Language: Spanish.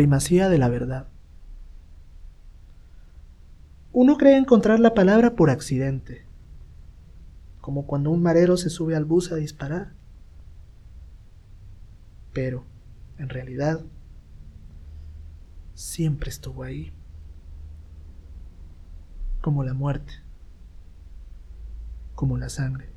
primacía de la verdad. Uno cree encontrar la palabra por accidente, como cuando un marero se sube al bus a disparar. Pero, en realidad, siempre estuvo ahí, como la muerte, como la sangre.